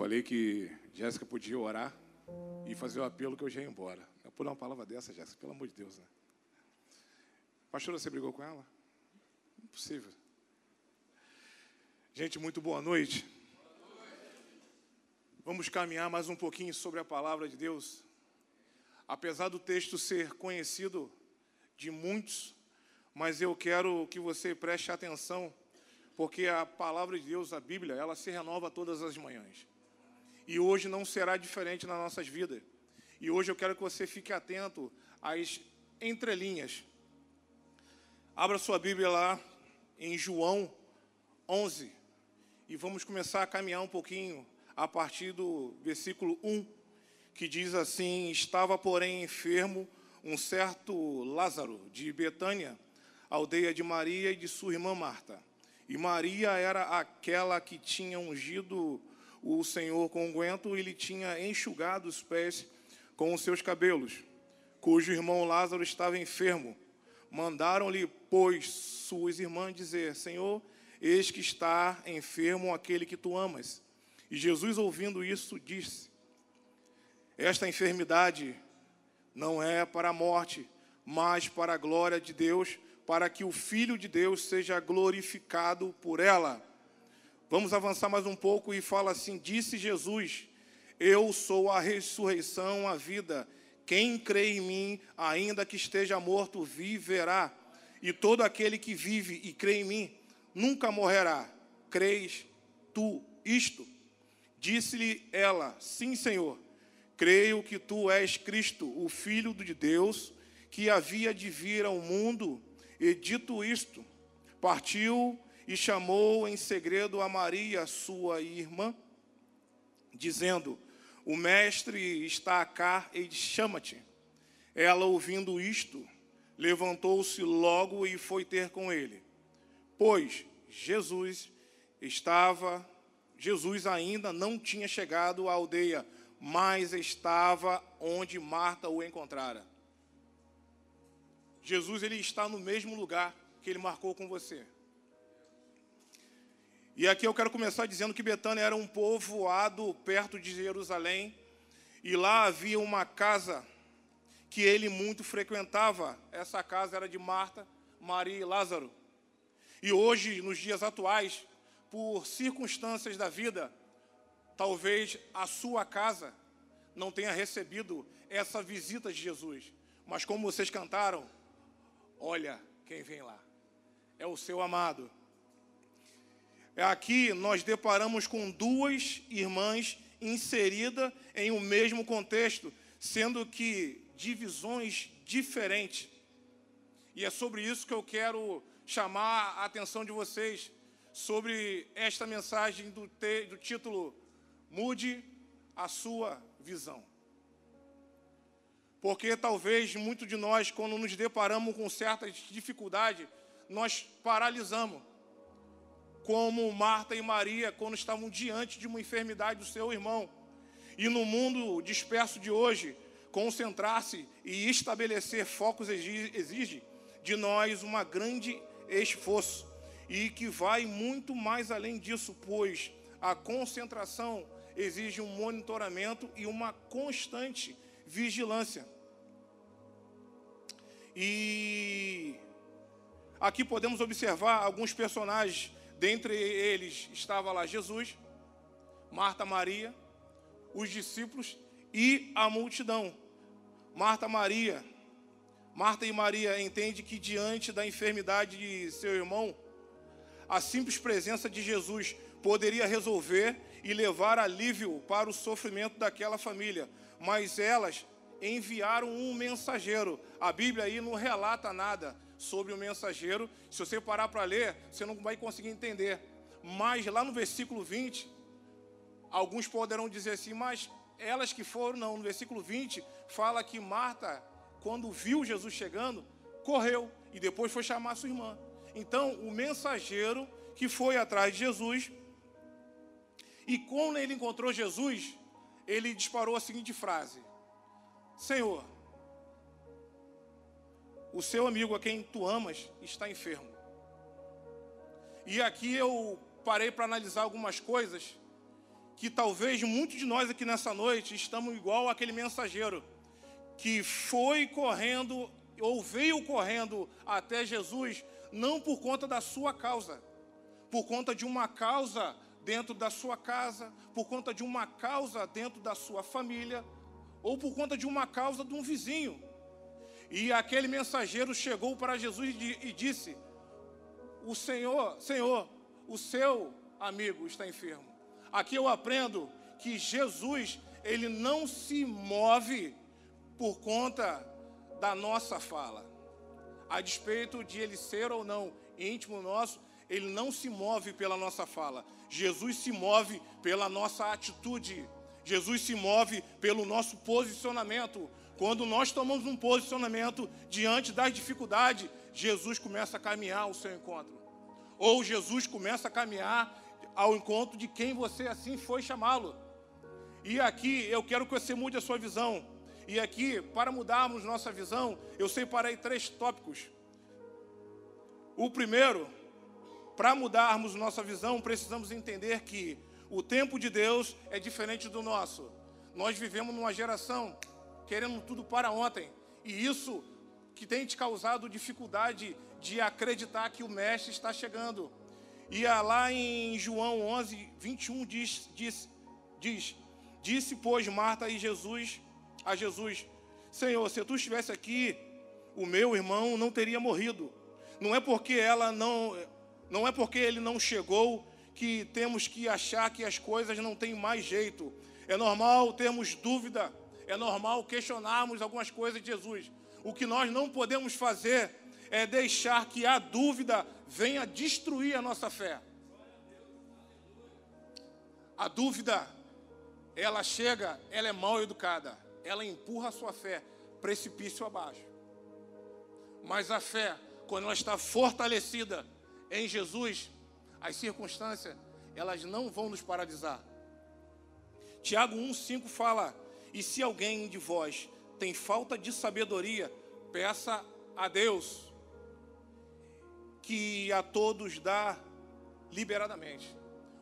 falei que Jéssica podia orar e fazer o apelo que eu já ia embora. Eu por uma palavra dessa, Jéssica, pelo amor de Deus, né? Pastora, você brigou com ela? Impossível. Gente, muito boa noite. Vamos caminhar mais um pouquinho sobre a palavra de Deus. Apesar do texto ser conhecido de muitos, mas eu quero que você preste atenção, porque a palavra de Deus, a Bíblia, ela se renova todas as manhãs. E hoje não será diferente nas nossas vidas. E hoje eu quero que você fique atento às entrelinhas. Abra sua Bíblia lá em João 11 e vamos começar a caminhar um pouquinho a partir do versículo 1, que diz assim: Estava, porém, enfermo um certo Lázaro de Betânia, aldeia de Maria e de sua irmã Marta. E Maria era aquela que tinha ungido o Senhor com unguento e lhe tinha enxugado os pés com os seus cabelos, cujo irmão Lázaro estava enfermo. Mandaram-lhe, pois, suas irmãs dizer: Senhor, eis que está enfermo aquele que tu amas. E Jesus, ouvindo isso, disse: Esta enfermidade não é para a morte, mas para a glória de Deus, para que o Filho de Deus seja glorificado por ela. Vamos avançar mais um pouco e fala assim: Disse Jesus: Eu sou a ressurreição, a vida. Quem crê em mim, ainda que esteja morto, viverá. E todo aquele que vive e crê em mim, nunca morrerá. Crês tu isto? Disse-lhe ela: Sim, Senhor. Creio que tu és Cristo, o Filho de Deus, que havia de vir ao mundo. E dito isto, partiu e chamou em segredo a Maria, sua irmã, dizendo: O mestre está cá e chama-te. Ela, ouvindo isto, levantou-se logo e foi ter com ele. Pois Jesus estava, Jesus ainda não tinha chegado à aldeia, mas estava onde Marta o encontrara. Jesus ele está no mesmo lugar que ele marcou com você. E aqui eu quero começar dizendo que Betânia era um povoado perto de Jerusalém, e lá havia uma casa que ele muito frequentava. Essa casa era de Marta, Maria e Lázaro. E hoje, nos dias atuais, por circunstâncias da vida, talvez a sua casa não tenha recebido essa visita de Jesus. Mas como vocês cantaram, olha quem vem lá. É o seu amado. Aqui nós deparamos com duas irmãs inseridas em um mesmo contexto, sendo que divisões diferentes. E é sobre isso que eu quero chamar a atenção de vocês sobre esta mensagem do, te, do título Mude a sua visão. Porque talvez muitos de nós, quando nos deparamos com certas dificuldades, nós paralisamos como Marta e Maria quando estavam diante de uma enfermidade do seu irmão. E no mundo disperso de hoje, concentrar-se e estabelecer focos exige de nós uma grande esforço e que vai muito mais além disso, pois a concentração exige um monitoramento e uma constante vigilância. E aqui podemos observar alguns personagens Dentre eles estava lá Jesus, Marta, Maria, os discípulos e a multidão. Marta, Maria, Marta e Maria entendem que diante da enfermidade de seu irmão, a simples presença de Jesus poderia resolver e levar alívio para o sofrimento daquela família, mas elas enviaram um mensageiro. A Bíblia aí não relata nada sobre o mensageiro. Se você parar para ler, você não vai conseguir entender. Mas lá no versículo 20, alguns poderão dizer assim, mas elas que foram, não. No versículo 20, fala que Marta, quando viu Jesus chegando, correu e depois foi chamar sua irmã. Então, o mensageiro que foi atrás de Jesus, e quando ele encontrou Jesus, ele disparou a seguinte frase: Senhor, o seu amigo a quem tu amas está enfermo. E aqui eu parei para analisar algumas coisas que talvez muitos de nós aqui nessa noite estamos igual aquele mensageiro que foi correndo ou veio correndo até Jesus não por conta da sua causa, por conta de uma causa dentro da sua casa, por conta de uma causa dentro da sua família, ou por conta de uma causa de um vizinho. E aquele mensageiro chegou para Jesus e disse: O Senhor, Senhor, o seu amigo está enfermo. Aqui eu aprendo que Jesus, ele não se move por conta da nossa fala. A despeito de ele ser ou não íntimo nosso, ele não se move pela nossa fala. Jesus se move pela nossa atitude. Jesus se move pelo nosso posicionamento. Quando nós tomamos um posicionamento diante das dificuldades, Jesus começa a caminhar ao seu encontro. Ou Jesus começa a caminhar ao encontro de quem você assim foi chamá-lo. E aqui eu quero que você mude a sua visão. E aqui, para mudarmos nossa visão, eu separei três tópicos. O primeiro, para mudarmos nossa visão, precisamos entender que o tempo de Deus é diferente do nosso. Nós vivemos numa geração querendo tudo para ontem. E isso que tem te causado dificuldade de acreditar que o Mestre está chegando. E lá em João 11, 21 diz, diz, diz Disse, pois, Marta e Jesus a Jesus: Senhor, se tu estivesse aqui, o meu irmão não teria morrido. Não é porque ela não, não é porque ele não chegou que temos que achar que as coisas não têm mais jeito. É normal termos dúvida, é normal questionarmos algumas coisas de Jesus. O que nós não podemos fazer é deixar que a dúvida venha destruir a nossa fé. A dúvida, ela chega, ela é mal educada, ela empurra a sua fé precipício abaixo. Mas a fé, quando ela está fortalecida em Jesus, as circunstâncias, elas não vão nos paralisar. Tiago 1,5 fala: E se alguém de vós tem falta de sabedoria, peça a Deus, que a todos dá liberadamente.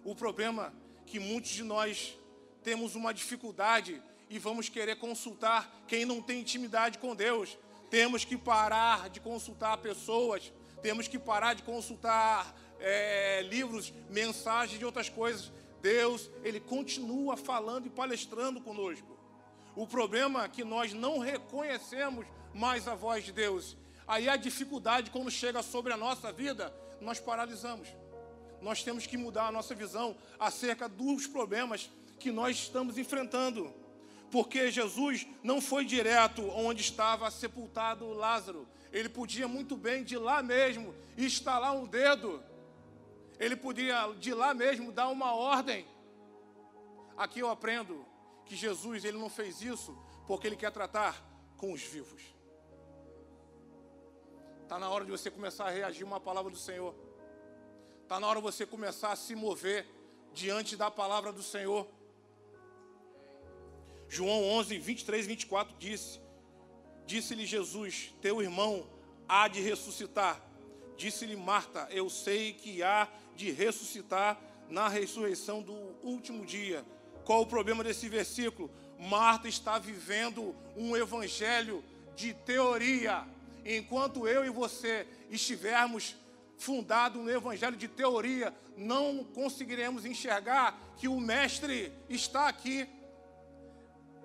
O problema é que muitos de nós temos uma dificuldade e vamos querer consultar quem não tem intimidade com Deus. Temos que parar de consultar pessoas, temos que parar de consultar é, livros, mensagens de outras coisas. Deus, Ele continua falando e palestrando conosco. O problema é que nós não reconhecemos mais a voz de Deus. Aí a dificuldade, quando chega sobre a nossa vida, nós paralisamos. Nós temos que mudar a nossa visão acerca dos problemas que nós estamos enfrentando. Porque Jesus não foi direto onde estava sepultado Lázaro. Ele podia muito bem de lá mesmo instalar um dedo. Ele podia de lá mesmo dar uma ordem. Aqui eu aprendo que Jesus ele não fez isso porque ele quer tratar com os vivos. Está na hora de você começar a reagir uma palavra do Senhor. Está na hora de você começar a se mover diante da palavra do Senhor. João 11, 23 e 24 disse: Disse-lhe Jesus: Teu irmão há de ressuscitar. Disse-lhe Marta: Eu sei que há de ressuscitar na ressurreição do último dia. Qual o problema desse versículo? Marta está vivendo um evangelho de teoria. Enquanto eu e você estivermos fundados no evangelho de teoria, não conseguiremos enxergar que o Mestre está aqui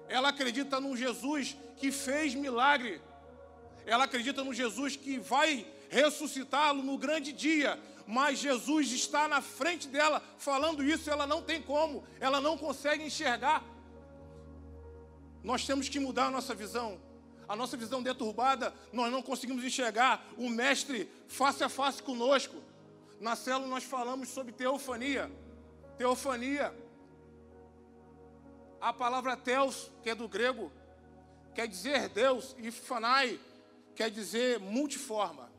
ela acredita num Jesus que fez milagre. Ela acredita no Jesus que vai ressuscitá-lo no grande dia. Mas Jesus está na frente dela falando isso, ela não tem como, ela não consegue enxergar. Nós temos que mudar a nossa visão. A nossa visão deturbada, nós não conseguimos enxergar o Mestre face a face conosco. Na célula nós falamos sobre teofania. Teofania a palavra Theos, que é do grego, quer dizer Deus, e Fanai quer dizer multiforma.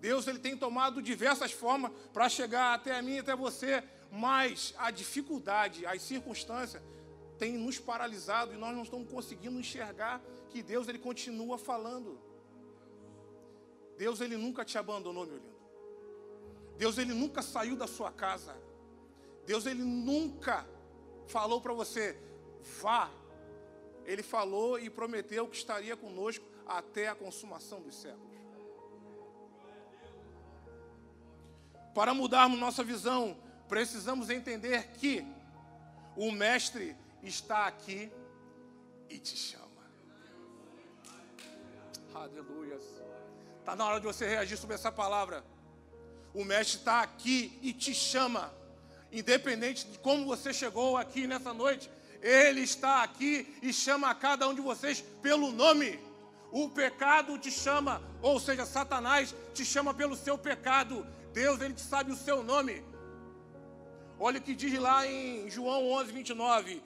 Deus ele tem tomado diversas formas para chegar até a mim e até você, mas a dificuldade, as circunstâncias têm nos paralisado e nós não estamos conseguindo enxergar que Deus ele continua falando. Deus ele nunca te abandonou, meu lindo. Deus ele nunca saiu da sua casa. Deus ele nunca falou para você, vá. Ele falou e prometeu que estaria conosco até a consumação dos séculos. Para mudarmos nossa visão, precisamos entender que o Mestre está aqui e te chama. Aleluia. Está na hora de você reagir sobre essa palavra. O Mestre está aqui e te chama. Independente de como você chegou aqui nessa noite, Ele está aqui e chama a cada um de vocês pelo nome. O pecado te chama, ou seja, Satanás te chama pelo seu pecado. Deus, Ele sabe o seu nome. Olha o que diz lá em João 11, 29.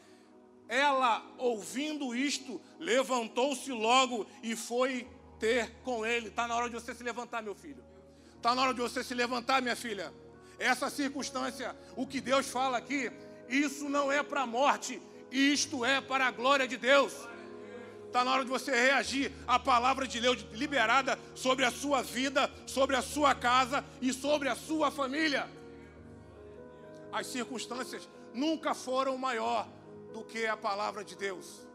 Ela, ouvindo isto, levantou-se logo e foi ter com ele. Está na hora de você se levantar, meu filho. Está na hora de você se levantar, minha filha. Essa circunstância, o que Deus fala aqui, isso não é para a morte, isto é para a glória de Deus. Está na hora de você reagir à palavra de Deus liberada sobre a sua vida, sobre a sua casa e sobre a sua família. As circunstâncias nunca foram maior do que a palavra de Deus.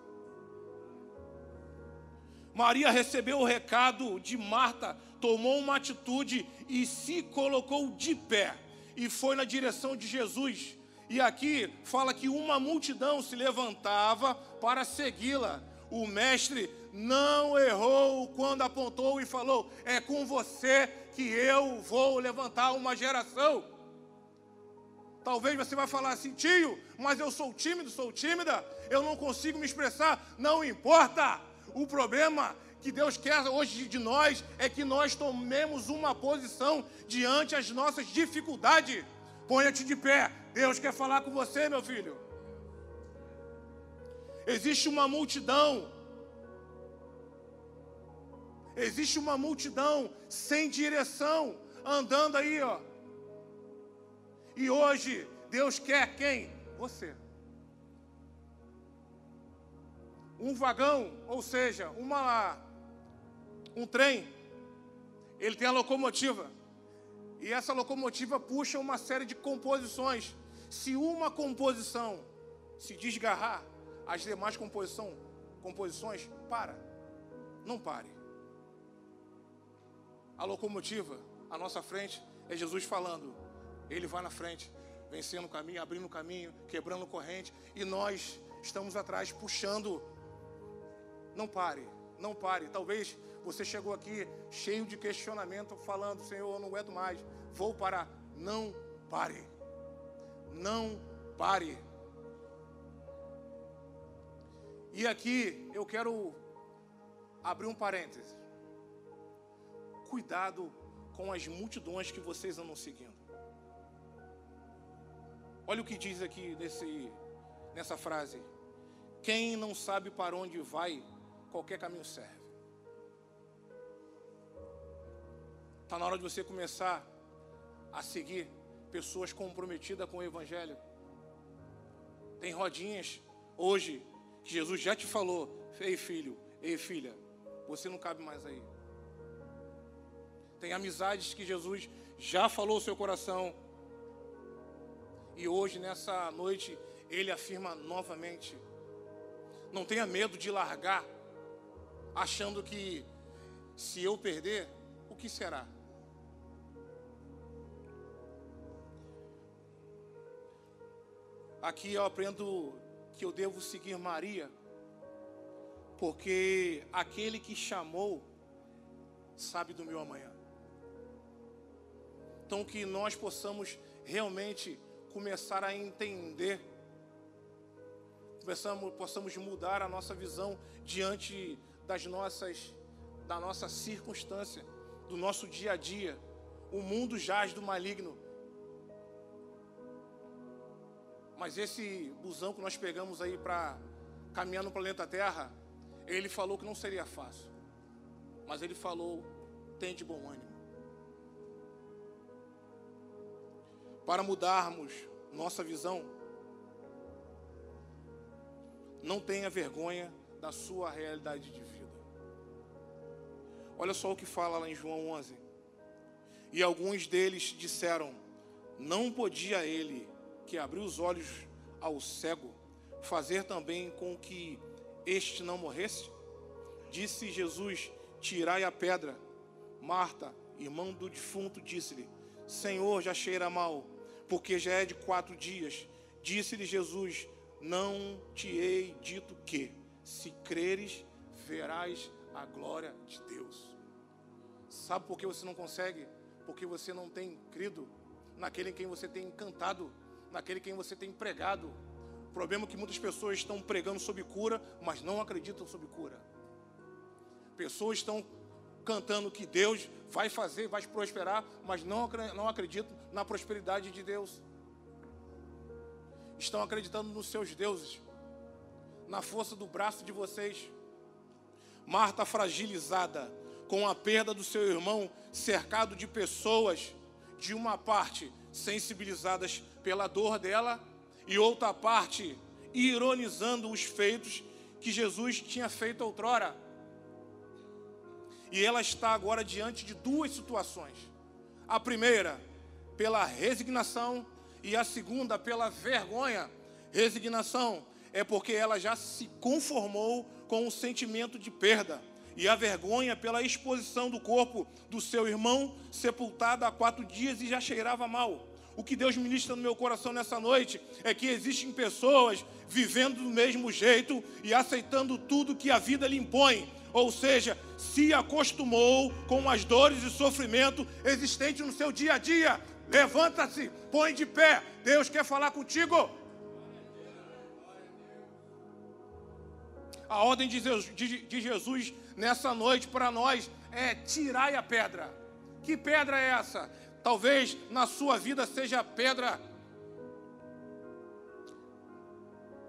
Maria recebeu o recado de Marta, tomou uma atitude e se colocou de pé e foi na direção de Jesus. E aqui fala que uma multidão se levantava para segui-la. O mestre não errou quando apontou e falou: É com você que eu vou levantar uma geração. Talvez você vai falar assim, tio, mas eu sou tímido, sou tímida, eu não consigo me expressar. Não importa. O problema que Deus quer hoje de nós é que nós tomemos uma posição diante as nossas dificuldades. Ponha-te de pé. Deus quer falar com você, meu filho. Existe uma multidão. Existe uma multidão sem direção, andando aí, ó. E hoje Deus quer quem? Você. um vagão, ou seja, uma, um trem, ele tem a locomotiva. E essa locomotiva puxa uma série de composições. Se uma composição se desgarrar, as demais composição, composições para. Não pare. A locomotiva, à nossa frente, é Jesus falando. Ele vai na frente, vencendo o caminho, abrindo o caminho, quebrando corrente, e nós estamos atrás puxando não pare, não pare. Talvez você chegou aqui cheio de questionamento, falando: Senhor, eu não aguento mais, vou parar. Não pare, não pare. E aqui eu quero abrir um parêntese. Cuidado com as multidões que vocês andam seguindo. Olha o que diz aqui nesse, nessa frase. Quem não sabe para onde vai, qualquer caminho serve. Está na hora de você começar a seguir pessoas comprometidas com o Evangelho. Tem rodinhas hoje que Jesus já te falou: ei filho, ei filha, você não cabe mais aí. Tem amizades que Jesus já falou o seu coração. E hoje, nessa noite, ele afirma novamente: não tenha medo de largar achando que se eu perder, o que será? Aqui eu aprendo que eu devo seguir Maria, porque aquele que chamou sabe do meu amanhã. Então que nós possamos realmente começar a entender, possamos, possamos mudar a nossa visão diante das nossas, da nossa circunstância, do nosso dia a dia. O mundo jaz do maligno. Mas esse busão que nós pegamos aí para caminhar no planeta Terra, ele falou que não seria fácil. Mas ele falou: tem de bom ânimo. Para mudarmos nossa visão, não tenha vergonha da sua realidade de vida. Olha só o que fala lá em João 11. E alguns deles disseram: Não podia ele que abriu os olhos ao cego fazer também com que este não morresse? Disse Jesus: Tirai a pedra. Marta, irmão do defunto, disse-lhe: Senhor, já cheira mal, porque já é de quatro dias. Disse-lhe Jesus: Não te hei dito que, se creres, verás a glória de Deus. Sabe por que você não consegue? Porque você não tem crido naquele em quem você tem cantado, naquele em quem você tem pregado. O problema é que muitas pessoas estão pregando sobre cura, mas não acreditam sobre cura. Pessoas estão cantando que Deus vai fazer, vai prosperar, mas não, não acreditam na prosperidade de Deus. Estão acreditando nos seus deuses, na força do braço de vocês. Marta fragilizada, com a perda do seu irmão, cercado de pessoas, de uma parte sensibilizadas pela dor dela, e outra parte ironizando os feitos que Jesus tinha feito outrora. E ela está agora diante de duas situações. A primeira, pela resignação, e a segunda, pela vergonha. Resignação é porque ela já se conformou com o sentimento de perda. E a vergonha pela exposição do corpo do seu irmão, sepultado há quatro dias e já cheirava mal. O que Deus ministra no meu coração nessa noite é que existem pessoas vivendo do mesmo jeito e aceitando tudo que a vida lhe impõe, ou seja, se acostumou com as dores e sofrimento existentes no seu dia a dia. Levanta-se, põe de pé. Deus quer falar contigo. A ordem de Jesus nessa noite para nós é tirai a pedra. Que pedra é essa? Talvez na sua vida seja pedra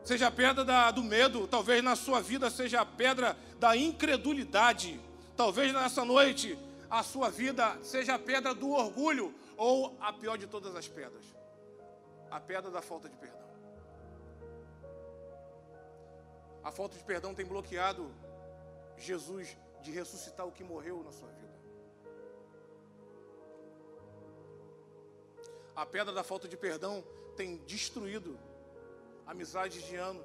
seja a pedra da, do medo, talvez na sua vida seja a pedra da incredulidade, talvez nessa noite a sua vida seja a pedra do orgulho, ou a pior de todas as pedras, a pedra da falta de perdão. A falta de perdão tem bloqueado Jesus de ressuscitar o que morreu na sua vida. A pedra da falta de perdão tem destruído amizades de ano,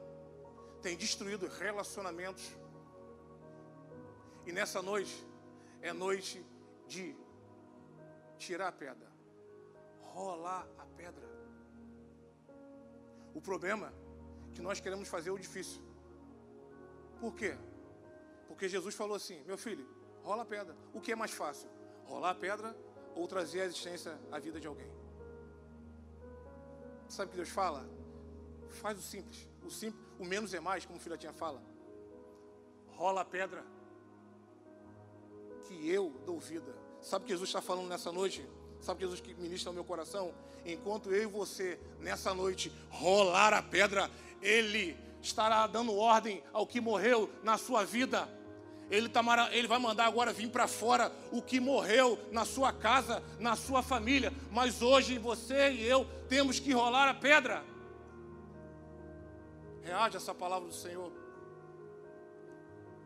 tem destruído relacionamentos. E nessa noite é noite de tirar a pedra, rolar a pedra. O problema é que nós queremos fazer o difícil. Por quê? Porque Jesus falou assim: meu filho, rola a pedra. O que é mais fácil? Rolar a pedra ou trazer a existência à vida de alguém? Sabe o que Deus fala? Faz o simples. O simples, o menos é mais, como a tinha fala. Rola a pedra. Que eu dou vida. Sabe o que Jesus está falando nessa noite? Sabe o Jesus que ministra no meu coração? Enquanto eu e você, nessa noite, rolar a pedra, Ele estará dando ordem ao que morreu na sua vida. Ele, tá, ele vai mandar agora vir para fora o que morreu na sua casa, na sua família. Mas hoje você e eu temos que rolar a pedra. Reage a essa palavra do Senhor.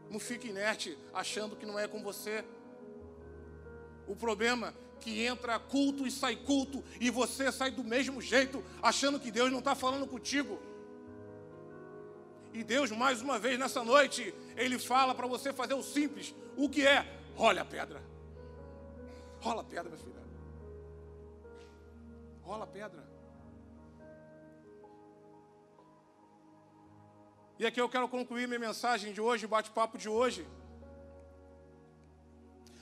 Não fique inerte achando que não é com você. O problema é que entra culto e sai culto e você sai do mesmo jeito, achando que Deus não está falando contigo. E Deus, mais uma vez nessa noite, Ele fala para você fazer o simples. O que é? Rola a pedra. Rola a pedra, minha filha. Rola a pedra. E aqui eu quero concluir minha mensagem de hoje, o bate-papo de hoje.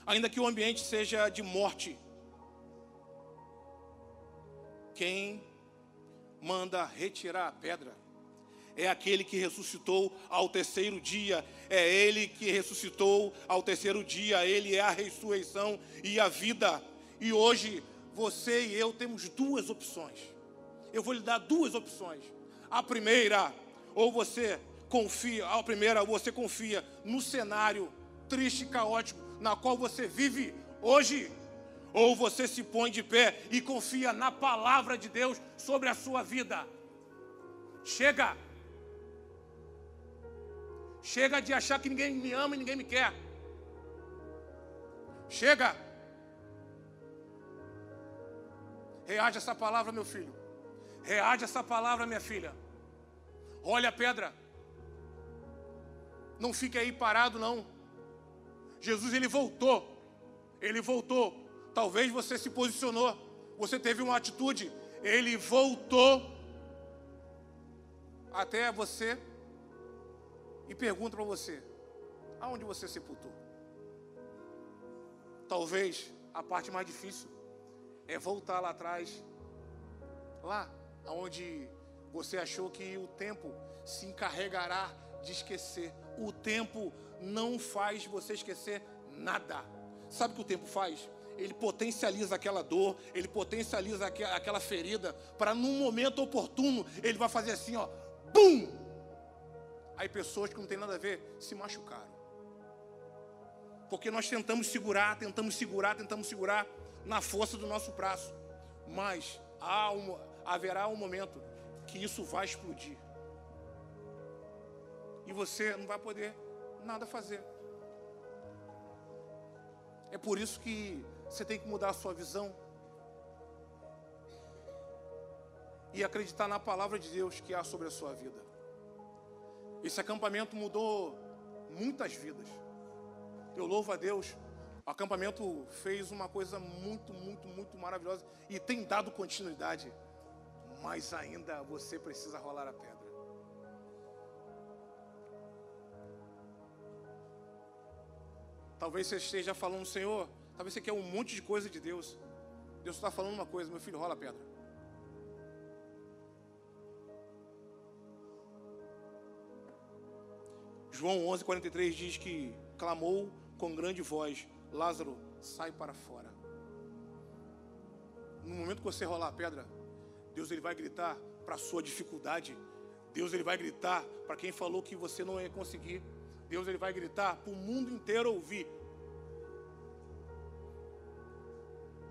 Ainda que o ambiente seja de morte, quem manda retirar a pedra é aquele que ressuscitou ao terceiro dia, é ele que ressuscitou ao terceiro dia, ele é a ressurreição e a vida. E hoje você e eu temos duas opções. Eu vou lhe dar duas opções. A primeira, ou você confia, a primeira, você confia no cenário triste e caótico na qual você vive hoje, ou você se põe de pé e confia na palavra de Deus sobre a sua vida. Chega. Chega de achar que ninguém me ama e ninguém me quer. Chega. Reage essa palavra, meu filho. Reage essa palavra, minha filha. Olha a pedra. Não fique aí parado, não. Jesus, ele voltou. Ele voltou. Talvez você se posicionou. Você teve uma atitude. Ele voltou até você e pergunta para você: aonde você sepultou? Talvez a parte mais difícil é voltar lá atrás, lá onde você achou que o tempo se encarregará de esquecer. O tempo não faz você esquecer nada. Sabe o que o tempo faz? Ele potencializa aquela dor, ele potencializa aquela ferida, para num momento oportuno, ele vai fazer assim, ó, bum! Aí pessoas que não tem nada a ver se machucaram. Porque nós tentamos segurar, tentamos segurar, tentamos segurar na força do nosso braço. Mas há haverá um momento que isso vai explodir. E você não vai poder nada fazer. É por isso que você tem que mudar a sua visão. E acreditar na palavra de Deus que há sobre a sua vida. Esse acampamento mudou muitas vidas. Eu louvo a Deus. O acampamento fez uma coisa muito, muito, muito maravilhosa e tem dado continuidade. Mas ainda você precisa rolar a pedra. Talvez você esteja falando, Senhor, talvez você quer um monte de coisa de Deus. Deus está falando uma coisa, meu filho, rola a pedra. João 11:43 diz que clamou com grande voz: Lázaro, sai para fora. No momento que você rolar a pedra, Deus ele vai gritar para a sua dificuldade. Deus ele vai gritar para quem falou que você não ia conseguir. Deus ele vai gritar para o mundo inteiro ouvir.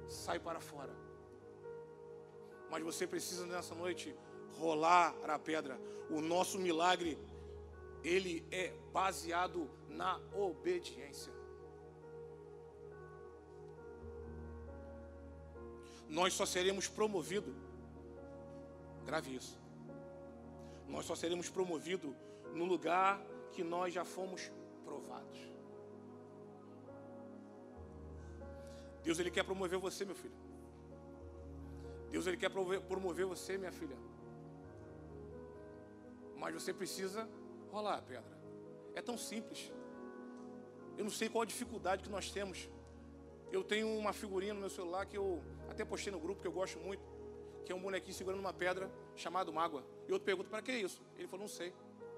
Sai para fora. Mas você precisa nessa noite rolar a pedra. O nosso milagre ele é baseado na obediência. Nós só seremos promovidos, grave isso, nós só seremos promovidos no lugar que nós já fomos provados. Deus ele quer promover você, meu filho. Deus ele quer promover você, minha filha. Mas você precisa rolar a pedra. É tão simples. Eu não sei qual a dificuldade que nós temos. Eu tenho uma figurinha no meu celular que eu até postei no grupo que eu gosto muito, que é um bonequinho segurando uma pedra chamado mágoa. E outro pergunta: para que isso? Ele falou: não sei.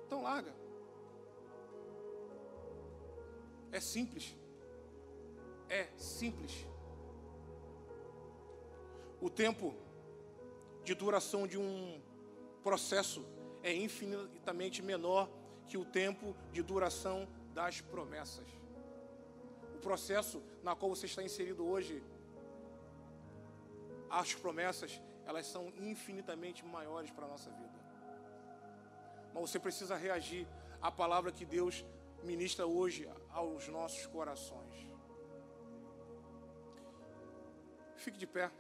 Então larga. É simples. É simples. O tempo de duração de um processo é infinitamente menor que o tempo de duração das promessas. O processo na qual você está inserido hoje, as promessas, elas são infinitamente maiores para a nossa vida. Mas você precisa reagir à palavra que Deus ministra hoje aos nossos corações. Fique de pé.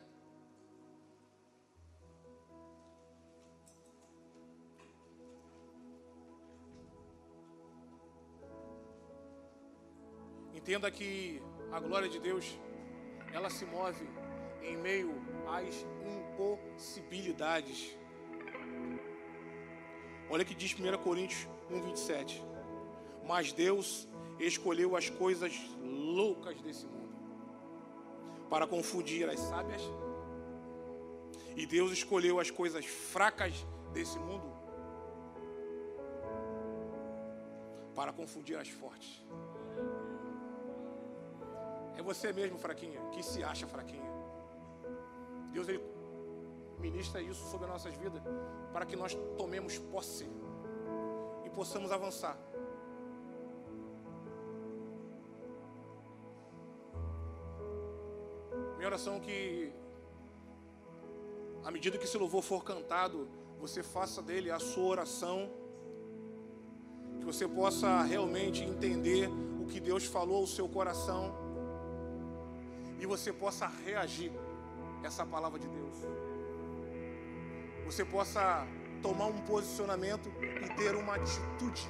Entenda que a glória de Deus, ela se move em meio às impossibilidades. Olha que diz 1 Coríntios 1, 27. Mas Deus escolheu as coisas loucas desse mundo para confundir as sábias, e Deus escolheu as coisas fracas desse mundo para confundir as fortes. Você mesmo, fraquinha, que se acha fraquinha. Deus ele ministra isso sobre as nossas vidas para que nós tomemos posse e possamos avançar. Minha oração é que, à medida que esse louvor for cantado, você faça dele a sua oração, que você possa realmente entender o que Deus falou ao seu coração e você possa reagir a essa palavra de Deus. Você possa tomar um posicionamento e ter uma atitude